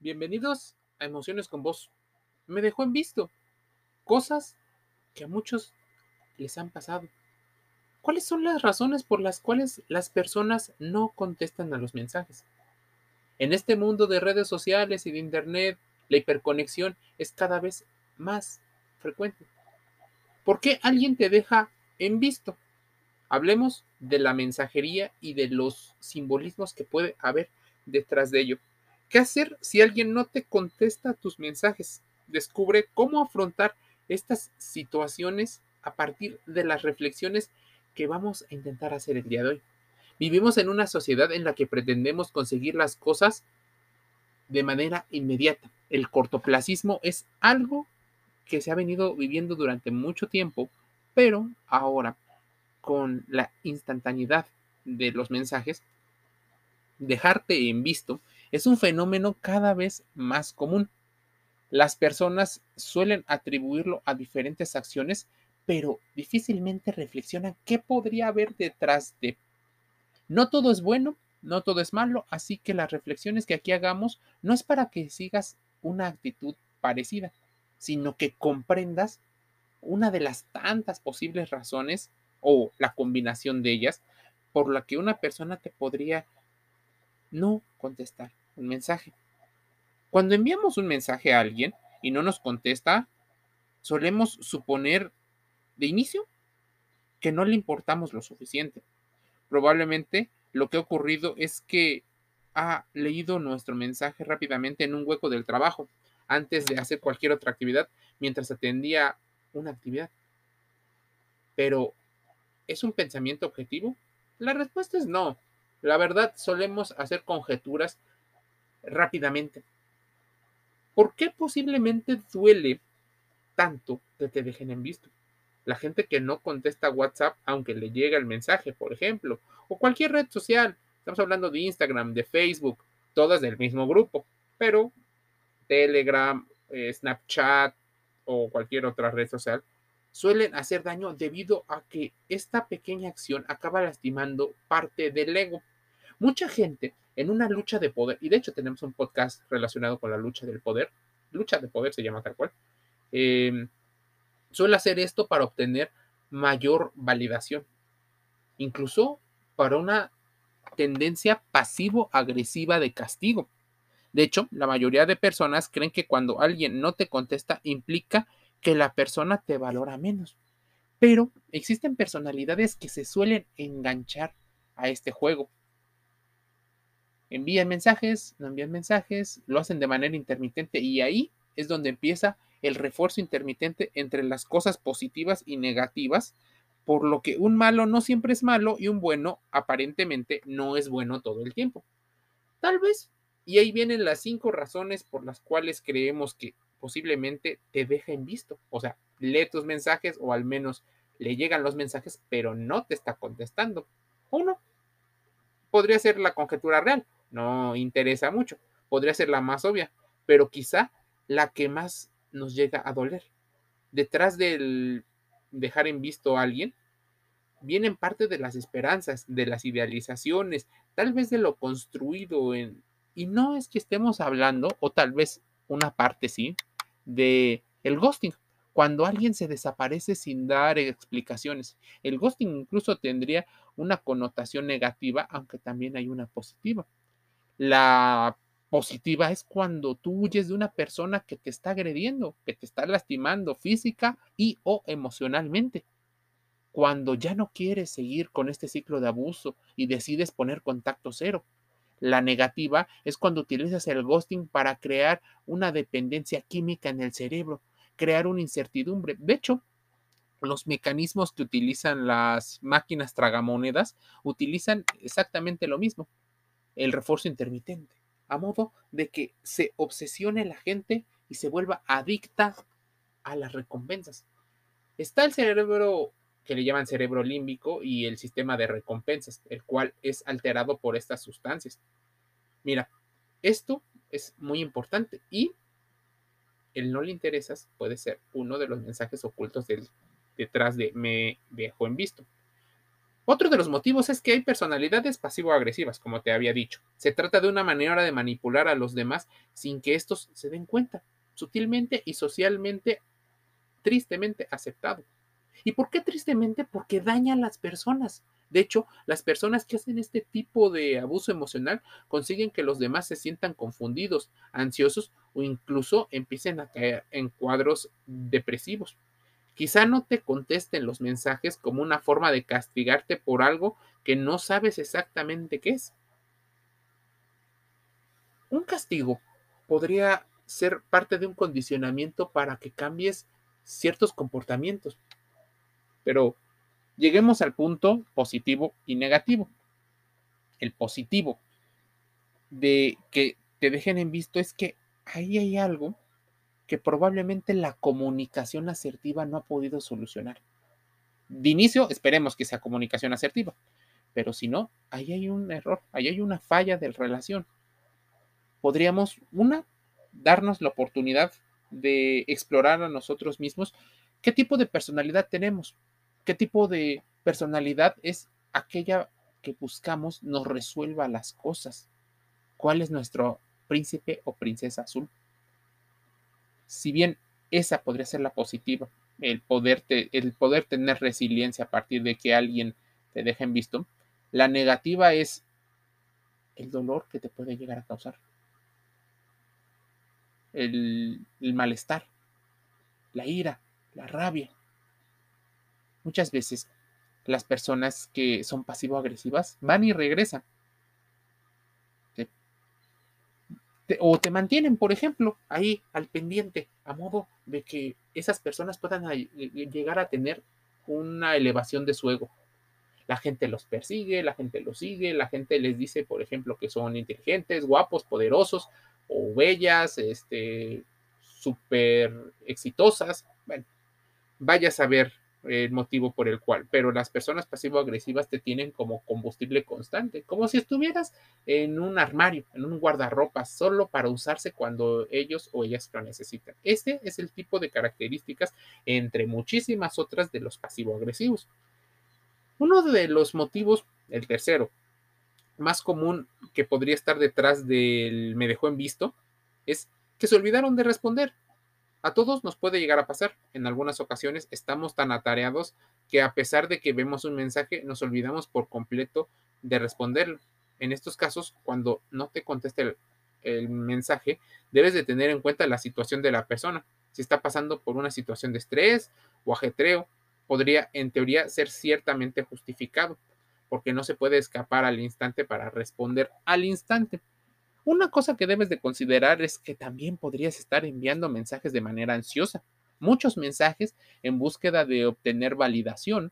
Bienvenidos a Emociones con Vos. Me dejó en visto cosas que a muchos les han pasado. ¿Cuáles son las razones por las cuales las personas no contestan a los mensajes? En este mundo de redes sociales y de Internet, la hiperconexión es cada vez más frecuente. ¿Por qué alguien te deja en visto? Hablemos de la mensajería y de los simbolismos que puede haber detrás de ello. ¿Qué hacer si alguien no te contesta tus mensajes? Descubre cómo afrontar estas situaciones a partir de las reflexiones que vamos a intentar hacer el día de hoy. Vivimos en una sociedad en la que pretendemos conseguir las cosas de manera inmediata. El cortoplacismo es algo que se ha venido viviendo durante mucho tiempo, pero ahora con la instantaneidad de los mensajes, dejarte en visto es un fenómeno cada vez más común. Las personas suelen atribuirlo a diferentes acciones, pero difícilmente reflexionan qué podría haber detrás de. No todo es bueno, no todo es malo, así que las reflexiones que aquí hagamos no es para que sigas una actitud parecida, sino que comprendas una de las tantas posibles razones o la combinación de ellas por la que una persona te podría no contestar un mensaje. Cuando enviamos un mensaje a alguien y no nos contesta, solemos suponer de inicio que no le importamos lo suficiente. Probablemente lo que ha ocurrido es que ha leído nuestro mensaje rápidamente en un hueco del trabajo antes de hacer cualquier otra actividad mientras atendía una actividad. Pero, ¿es un pensamiento objetivo? La respuesta es no. La verdad, solemos hacer conjeturas rápidamente. ¿Por qué posiblemente duele tanto que te dejen en visto? La gente que no contesta WhatsApp aunque le llega el mensaje, por ejemplo, o cualquier red social. Estamos hablando de Instagram, de Facebook, todas del mismo grupo, pero Telegram, eh, Snapchat o cualquier otra red social suelen hacer daño debido a que esta pequeña acción acaba lastimando parte del ego. Mucha gente en una lucha de poder, y de hecho tenemos un podcast relacionado con la lucha del poder, lucha de poder se llama tal cual, em, suele hacer esto para obtener mayor validación, incluso para una tendencia pasivo-agresiva de castigo. De hecho, la mayoría de personas creen que cuando alguien no te contesta implica que la persona te valora menos. Pero existen personalidades que se suelen enganchar a este juego. Envían mensajes, no envían mensajes, lo hacen de manera intermitente y ahí es donde empieza el refuerzo intermitente entre las cosas positivas y negativas, por lo que un malo no siempre es malo y un bueno aparentemente no es bueno todo el tiempo. Tal vez, y ahí vienen las cinco razones por las cuales creemos que posiblemente te dejen visto. O sea, lee tus mensajes o al menos le llegan los mensajes, pero no te está contestando. Uno, podría ser la conjetura real, no interesa mucho, podría ser la más obvia, pero quizá la que más nos llega a doler. Detrás del dejar en visto a alguien, vienen parte de las esperanzas, de las idealizaciones, tal vez de lo construido en... Y no es que estemos hablando, o tal vez una parte sí, de el ghosting, cuando alguien se desaparece sin dar explicaciones. El ghosting incluso tendría una connotación negativa, aunque también hay una positiva. La positiva es cuando tú huyes de una persona que te está agrediendo, que te está lastimando física y o emocionalmente. Cuando ya no quieres seguir con este ciclo de abuso y decides poner contacto cero. La negativa es cuando utilizas el ghosting para crear una dependencia química en el cerebro, crear una incertidumbre. De hecho, los mecanismos que utilizan las máquinas tragamonedas utilizan exactamente lo mismo, el refuerzo intermitente, a modo de que se obsesione la gente y se vuelva adicta a las recompensas. Está el cerebro que le llaman cerebro límbico y el sistema de recompensas, el cual es alterado por estas sustancias. Mira, esto es muy importante y el no le interesas puede ser uno de los mensajes ocultos detrás de me dejo en visto. Otro de los motivos es que hay personalidades pasivo-agresivas, como te había dicho. Se trata de una manera de manipular a los demás sin que estos se den cuenta, sutilmente y socialmente, tristemente aceptado. ¿Y por qué tristemente? Porque daña a las personas. De hecho, las personas que hacen este tipo de abuso emocional consiguen que los demás se sientan confundidos, ansiosos o incluso empiecen a caer en cuadros depresivos. Quizá no te contesten los mensajes como una forma de castigarte por algo que no sabes exactamente qué es. Un castigo podría ser parte de un condicionamiento para que cambies ciertos comportamientos. Pero lleguemos al punto positivo y negativo. El positivo de que te dejen en visto es que ahí hay algo que probablemente la comunicación asertiva no ha podido solucionar. De inicio, esperemos que sea comunicación asertiva, pero si no, ahí hay un error, ahí hay una falla de relación. Podríamos, una, darnos la oportunidad de explorar a nosotros mismos qué tipo de personalidad tenemos, qué tipo de personalidad es aquella que buscamos nos resuelva las cosas, cuál es nuestro príncipe o princesa azul si bien esa podría ser la positiva, el poder, tener resiliencia a partir de que alguien te deje en visto, la negativa es el dolor que te puede llegar a causar, el malestar, la ira, la rabia. Muchas veces las personas que son pasivo-agresivas van y regresan o te mantienen, por ejemplo, ahí al pendiente, a modo de que esas personas puedan llegar a tener una elevación de su ego. La gente los persigue, la gente los sigue, la gente les dice, por ejemplo, que son inteligentes, guapos, poderosos o bellas, este, súper exitosas. Bueno, vaya a saber el motivo por el cual, pero las personas pasivo-agresivas te tienen como combustible constante, como si estuvieras en un armario, en un guardarropa, solo para usarse cuando ellos o ellas lo necesitan. Este es el tipo de características entre muchísimas otras de los pasivo-agresivos. Uno de los motivos, el tercero, más común que podría estar detrás del me dejó en visto, es que se olvidaron de responder. A todos nos puede llegar a pasar. En algunas ocasiones estamos tan atareados que a pesar de que vemos un mensaje, nos olvidamos por completo de responderlo. En estos casos, cuando no te conteste el, mensaje, debes de tener en cuenta la situación de la persona. Si está pasando por una situación de estrés o ajetreo, podría en teoría ser ciertamente justificado, porque no se puede escapar al instante para responder al instante. Una cosa que debes de considerar es que también podrías estar enviando mensajes de manera ansiosa. Muchos mensajes en búsqueda de obtener validación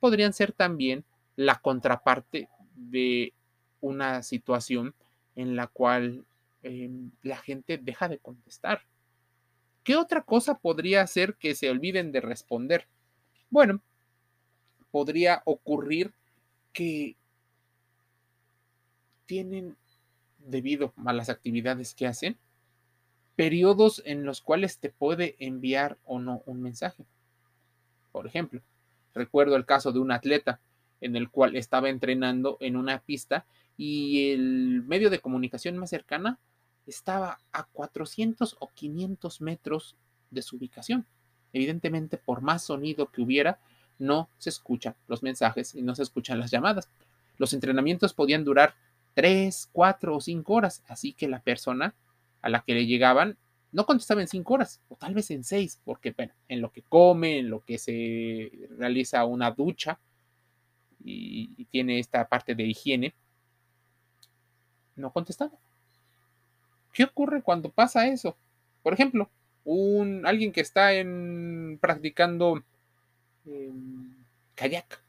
podrían ser también la contraparte de una situación en la cual em, la gente deja de contestar. ¿Qué otra cosa podría hacer que se olviden de responder? Bueno, podría ocurrir que tienen debido a las actividades que hacen, periodos en los cuales te puede enviar o no un mensaje. Por ejemplo, recuerdo el caso de un atleta en el cual estaba entrenando en una pista y el medio de comunicación más cercana estaba a 400 o 500 metros de su ubicación. Evidentemente, por más sonido que hubiera, no se escuchan los mensajes y no se escuchan las llamadas. Los entrenamientos podían durar tres, cuatro o cinco horas. Así que la persona a la que le llegaban no contestaba en cinco horas, o tal vez en seis, porque bueno, en lo que come, en lo que se realiza una ducha y, tiene esta parte de higiene, no contestaba. ¿Qué ocurre cuando pasa eso? Por ejemplo, un, alguien que está en, practicando kayak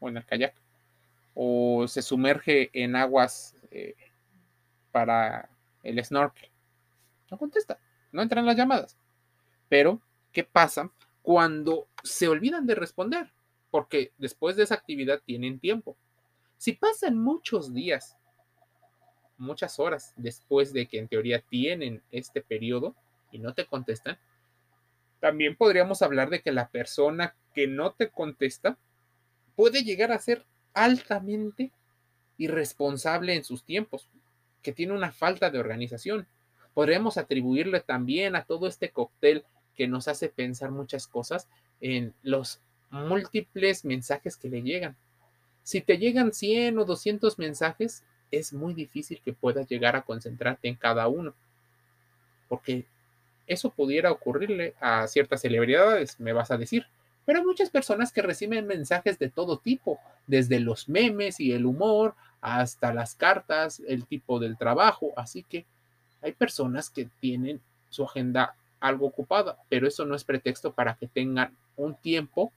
o en el kayak o se sumerge en aguas eh, para el snorkel. No contesta, no entran las llamadas. Pero, ¿qué pasa cuando se olvidan de responder? Porque después de esa actividad tienen tiempo. Si pasan muchos días, muchas horas después de que en teoría tienen este periodo y no te contestan, también podríamos hablar de que la persona que no te contesta puede llegar a ser altamente irresponsable en sus tiempos, que tiene una falta de organización. Podríamos atribuirle también a todo este cóctel que nos hace pensar muchas cosas en los múltiples mensajes que le llegan. Si te llegan 100 o 200 mensajes, es muy difícil que puedas llegar a concentrarte en cada uno, porque eso pudiera ocurrirle a ciertas celebridades, me vas a decir, pero hay muchas personas que reciben mensajes de todo tipo, desde los memes y el humor hasta las cartas, el tipo del trabajo, así que hay personas que tienen su agenda algo ocupada, pero eso no es pretexto para que tengan un tiempo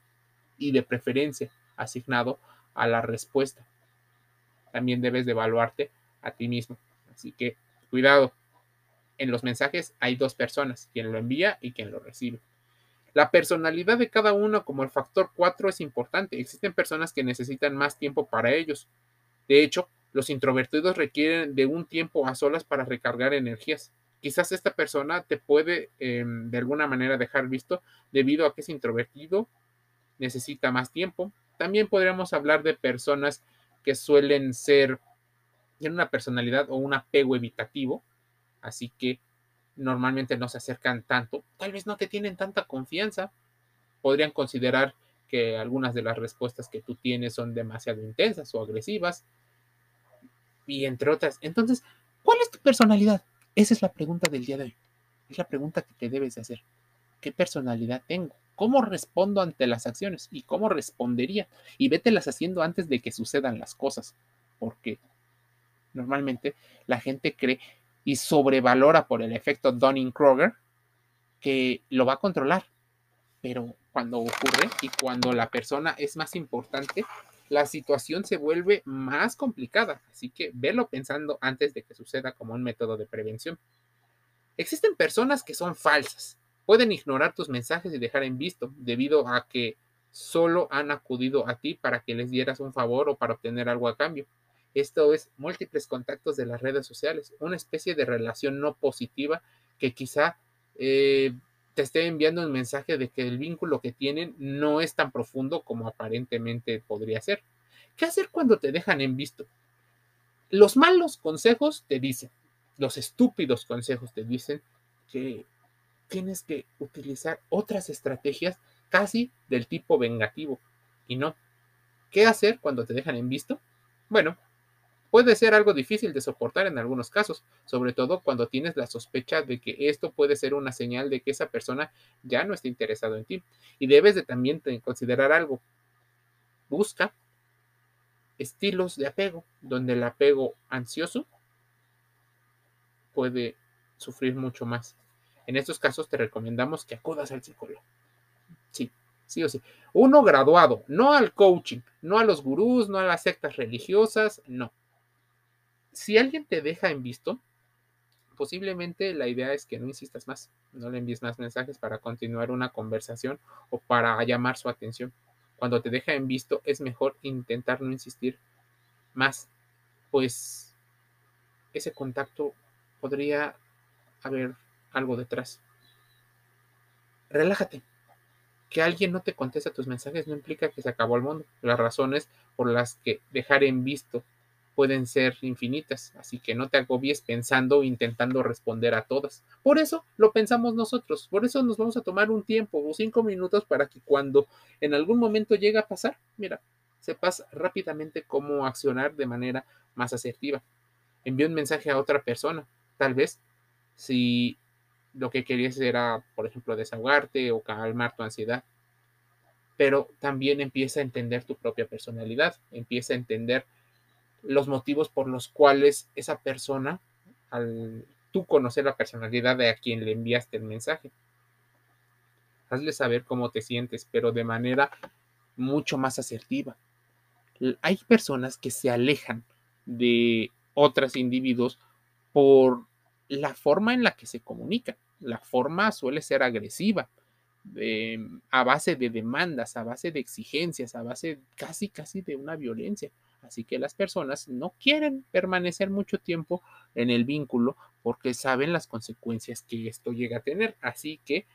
y de preferencia asignado a la respuesta. También debes de evaluarte a ti mismo. Así que cuidado. En los mensajes hay dos personas, quien lo envía y quien lo recibe. La personalidad de cada uno como el factor 4 es importante. Existen personas que necesitan más tiempo para ellos. De hecho, los introvertidos requieren de un tiempo a solas para recargar energías. Quizás esta persona te puede em, de alguna manera dejar visto debido a que es introvertido, necesita más tiempo. También podríamos hablar de personas que suelen ser, tienen una personalidad o un apego evitativo, así que normalmente no se acercan tanto, tal vez no te tienen tanta confianza, podrían considerar que algunas de las respuestas que tú tienes son demasiado intensas o agresivas, y entre otras. Entonces, ¿cuál es tu personalidad? Esa es la pregunta del día de hoy. Es la pregunta que te debes de hacer. ¿Qué personalidad tengo? ¿Cómo respondo ante las acciones? ¿Y cómo respondería? Y vételas haciendo antes de que sucedan las cosas. Porque normalmente la gente cree y sobrevalora por el efecto Dunning-Kroger que lo va a controlar. Pero cuando ocurre y cuando la persona es más importante, la situación se vuelve más complicada. Así que velo pensando antes de que suceda como un método de prevención. Existen personas que son falsas. Pueden ignorar tus mensajes y dejar en visto debido a que solo han acudido a ti para que les dieras un favor o para obtener algo a cambio. Esto es múltiples contactos de las redes sociales, una especie de relación no positiva que quizá eh, te esté enviando un mensaje de que el vínculo que tienen no es tan profundo como aparentemente podría ser. ¿Qué hacer cuando te dejan en visto? Los malos consejos te dicen, los estúpidos consejos te dicen que tienes que utilizar otras estrategias casi del tipo vengativo. Y no. ¿Qué hacer cuando te dejan en visto? Bueno, puede ser algo difícil de soportar en algunos casos, sobre todo cuando tienes la sospecha de que esto puede ser una señal de que esa persona ya no está interesado en ti. Y debes de también considerar algo. Busca estilos de apego, donde el apego ansioso puede sufrir mucho más. En estos casos te recomendamos que acudas al psicólogo. Sí, sí o sí. Uno graduado, no al coaching, no a los gurús, no a las sectas religiosas, no si alguien te deja en visto, posiblemente la idea es que no insistas más, no le envíes más mensajes para continuar una conversación o para llamar su atención. Cuando te deja en visto es mejor intentar no insistir más, pues ese contacto podría haber algo detrás. Relájate. Que alguien no te conteste tus mensajes no implica que se acabó el mundo. Las razones por las que dejar en visto pueden ser infinitas, así que no te agobies pensando o intentando responder a todas. Por eso lo pensamos nosotros, por eso nos vamos a tomar un tiempo o cinco minutos para que cuando en algún momento llegue a pasar, mira, sepas rápidamente cómo accionar de manera más asertiva. Envía un mensaje a otra persona, tal vez si lo que querías era, por ejemplo, desahogarte o calmar tu ansiedad. Pero también empieza a entender tu propia personalidad, empieza a entender los motivos por los cuales esa persona, al tú conocer la personalidad de a quien le enviaste el mensaje, hazle saber cómo te sientes, pero de manera mucho más asertiva. Hay personas que se alejan de otros individuos por la forma en la que se comunican. La forma suele ser agresiva, a base de demandas, a base de exigencias, a base casi, casi de una violencia. Así que las personas no quieren permanecer mucho tiempo en el vínculo porque saben las consecuencias que esto llega a tener. Así que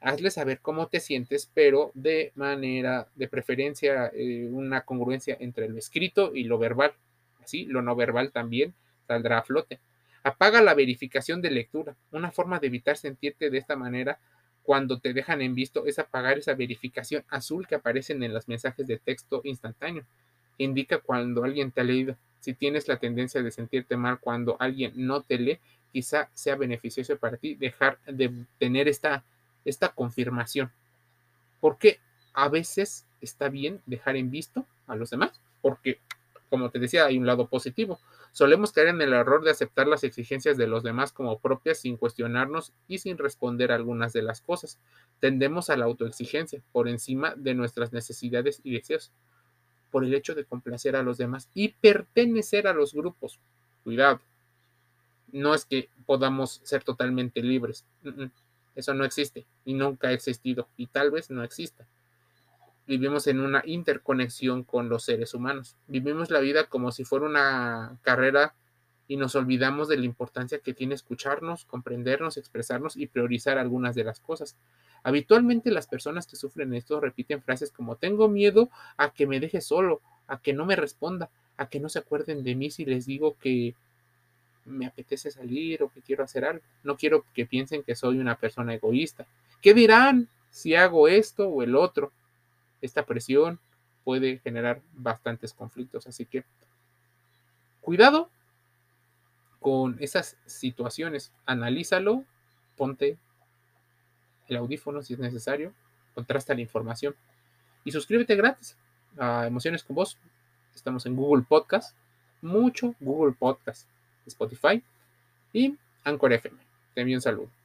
hazle saber cómo te sientes, pero de manera, de preferencia, eh, una congruencia entre lo escrito y lo verbal. Así, lo no verbal también saldrá a flote. Apaga la verificación de lectura. Una forma de evitar sentirte de esta manera cuando te dejan en visto es apagar esa verificación azul que aparecen en los mensajes de texto instantáneo. Indica cuando alguien te ha leído. Si tienes la tendencia de sentirte mal cuando alguien no te lee, quizá sea beneficioso para ti dejar de tener esta, esta confirmación. Porque a veces está bien dejar en visto a los demás, porque, como te decía, hay un lado positivo. Solemos caer en el error de aceptar las exigencias de los demás como propias sin cuestionarnos y sin responder a algunas de las cosas. Tendemos a la autoexigencia por encima de nuestras necesidades y deseos, por el hecho de complacer a los demás y pertenecer a los grupos. Cuidado. No es que podamos ser totalmente libres. Eso no existe y nunca ha existido y tal vez no exista vivimos en una interconexión con los seres humanos. Vivimos la vida como si fuera una carrera y nos olvidamos de la importancia que tiene escucharnos, comprendernos, expresarnos y priorizar algunas de las cosas. Habitualmente las personas que sufren esto repiten frases como tengo miedo a que me deje solo, a que no me responda, a que no se acuerden de mí si les digo que me apetece salir o que quiero hacer algo. No quiero que piensen que soy una persona egoísta. ¿Qué dirán si hago esto o el otro? esta presión puede generar bastantes conflictos. Así que cuidado con esas situaciones. Analízalo, ponte el audífono si es necesario, contrasta la información y suscríbete gratis a Emociones con Vos. Estamos en Google Podcast, mucho Google Podcast, Spotify y Anchor FM. Te envío un saludo.